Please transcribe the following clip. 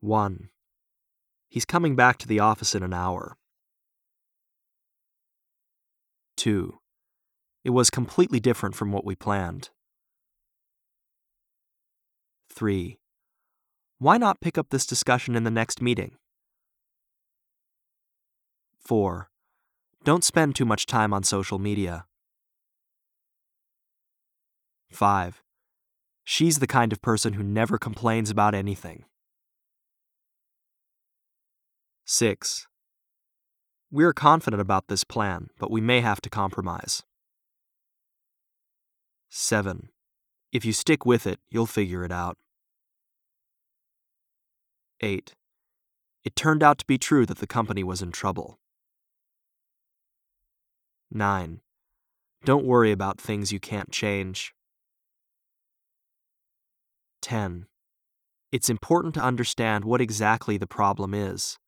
1. He's coming back to the office in an hour. 2. It was completely different from what we planned. 3. Why not pick up this discussion in the next meeting? 4. Don't spend too much time on social media. 5. She's the kind of person who never complains about anything. 6. We're confident about this plan, but we may have to compromise. 7. If you stick with it, you'll figure it out. 8. It turned out to be true that the company was in trouble. 9. Don't worry about things you can't change. 10. It's important to understand what exactly the problem is.